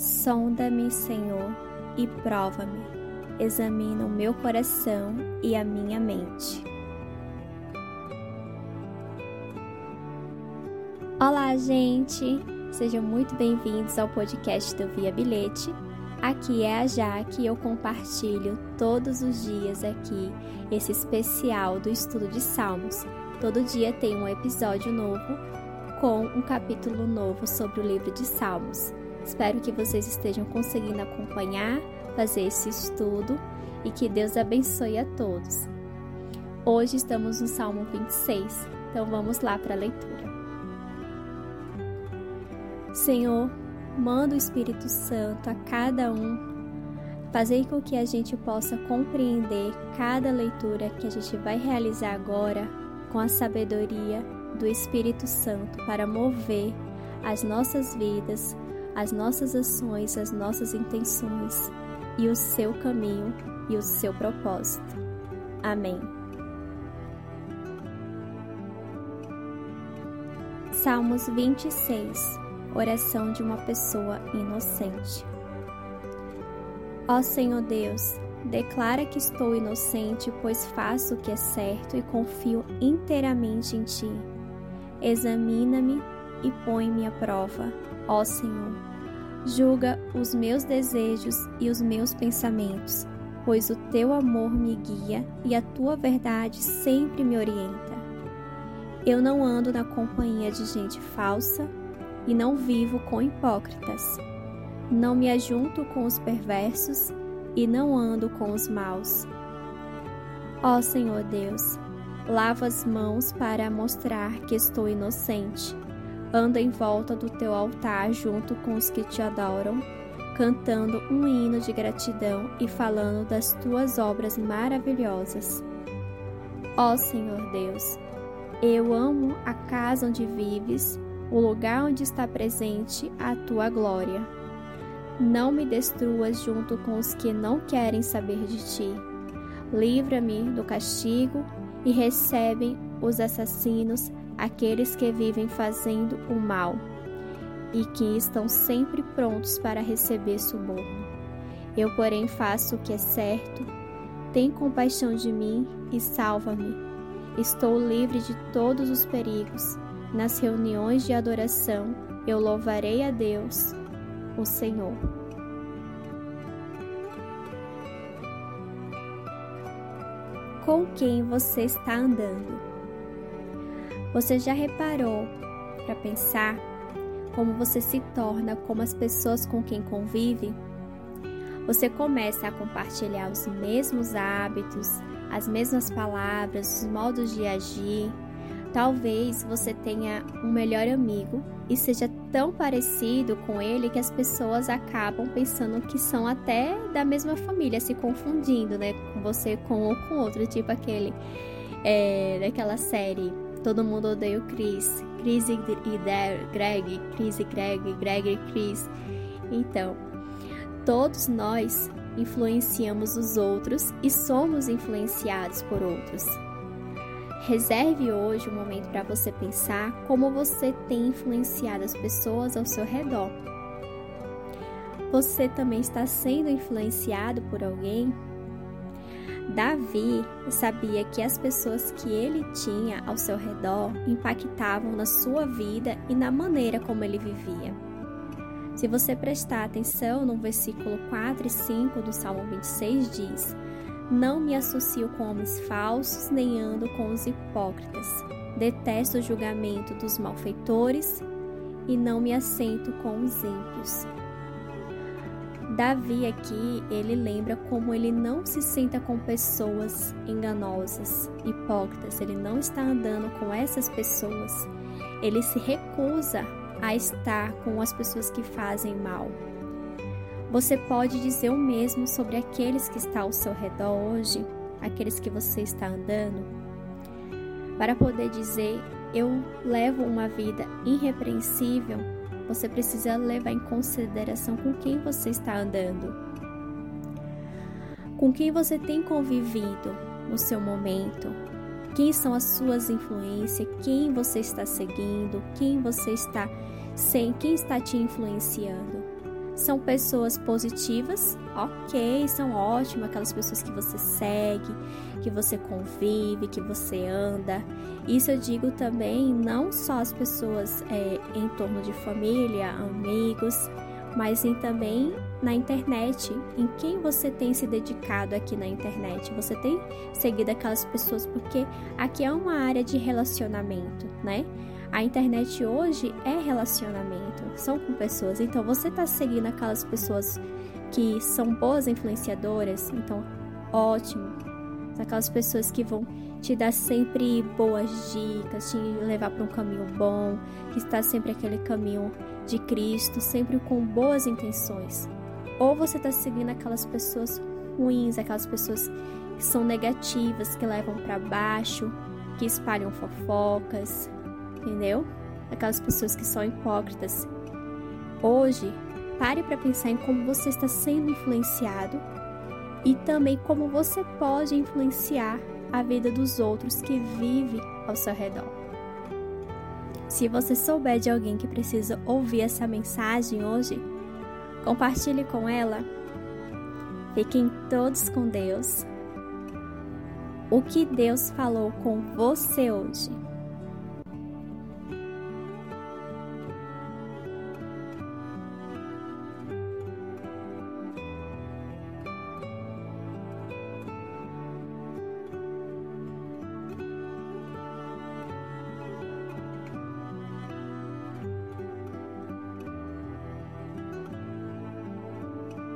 Sonda-me, Senhor, e prova-me. Examina o meu coração e a minha mente. Olá, gente! Sejam muito bem-vindos ao podcast do Via Bilhete. Aqui é a Jaque e eu compartilho todos os dias aqui esse especial do estudo de Salmos. Todo dia tem um episódio novo com um capítulo novo sobre o livro de Salmos. Espero que vocês estejam conseguindo acompanhar, fazer esse estudo e que Deus abençoe a todos. Hoje estamos no Salmo 26, então vamos lá para a leitura. Senhor, manda o Espírito Santo a cada um, fazer com que a gente possa compreender cada leitura que a gente vai realizar agora com a sabedoria do Espírito Santo para mover as nossas vidas as nossas ações, as nossas intenções e o seu caminho e o seu propósito. Amém. Salmos 26 Oração de uma pessoa inocente. Ó Senhor Deus, declara que estou inocente, pois faço o que é certo e confio inteiramente em Ti. Examina-me e põe-me à prova, ó Senhor. Julga os meus desejos e os meus pensamentos, pois o teu amor me guia e a tua verdade sempre me orienta. Eu não ando na companhia de gente falsa e não vivo com hipócritas. Não me ajunto com os perversos e não ando com os maus. Ó Senhor Deus, lava as mãos para mostrar que estou inocente anda em volta do teu altar junto com os que te adoram, cantando um hino de gratidão e falando das tuas obras maravilhosas. Ó Senhor Deus, eu amo a casa onde vives, o lugar onde está presente a tua glória. Não me destruas junto com os que não querem saber de ti. Livra-me do castigo e recebem os assassinos aqueles que vivem fazendo o mal e que estão sempre prontos para receber suborno. Eu, porém, faço o que é certo. Tem compaixão de mim e salva-me. Estou livre de todos os perigos. Nas reuniões de adoração, eu louvarei a Deus, o Senhor. Com quem você está andando? Você já reparou para pensar como você se torna como as pessoas com quem convive? Você começa a compartilhar os mesmos hábitos, as mesmas palavras, os modos de agir. Talvez você tenha um melhor amigo e seja tão parecido com ele que as pessoas acabam pensando que são até da mesma família, se confundindo, né? Com você com ou com outro, tipo aquele é, daquela série Todo mundo odeia o Chris. Chris e Greg, Chris e Greg, Greg e Chris. Então, todos nós influenciamos os outros e somos influenciados por outros. Reserve hoje um momento para você pensar como você tem influenciado as pessoas ao seu redor. Você também está sendo influenciado por alguém? Davi sabia que as pessoas que ele tinha ao seu redor impactavam na sua vida e na maneira como ele vivia. Se você prestar atenção no versículo 4 e 5 do Salmo 26 diz: Não me associo com homens falsos, nem ando com os hipócritas. Detesto o julgamento dos malfeitores e não me assento com os ímpios. Davi aqui, ele lembra como ele não se senta com pessoas enganosas, hipócritas, ele não está andando com essas pessoas. Ele se recusa a estar com as pessoas que fazem mal. Você pode dizer o mesmo sobre aqueles que estão ao seu redor hoje, aqueles que você está andando, para poder dizer: Eu levo uma vida irrepreensível você precisa levar em consideração com quem você está andando, com quem você tem convivido no seu momento, quem são as suas influências, quem você está seguindo, quem você está sem, quem está te influenciando. São pessoas positivas, ok, são ótimas, aquelas pessoas que você segue, que você convive, que você anda. Isso eu digo também não só as pessoas é, em torno de família, amigos, mas em, também na internet, em quem você tem se dedicado aqui na internet. Você tem seguido aquelas pessoas, porque aqui é uma área de relacionamento, né? A internet hoje é relacionamento, são com pessoas. Então você está seguindo aquelas pessoas que são boas influenciadoras, então ótimo. Aquelas pessoas que vão te dar sempre boas dicas, te levar para um caminho bom, que está sempre aquele caminho de Cristo, sempre com boas intenções. Ou você está seguindo aquelas pessoas ruins, aquelas pessoas que são negativas, que levam para baixo, que espalham fofocas, entendeu? Aquelas pessoas que são hipócritas. Hoje, pare para pensar em como você está sendo influenciado e também como você pode influenciar a vida dos outros que vive ao seu redor. Se você souber de alguém que precisa ouvir essa mensagem hoje, compartilhe com ela. Fiquem todos com Deus. O que Deus falou com você hoje?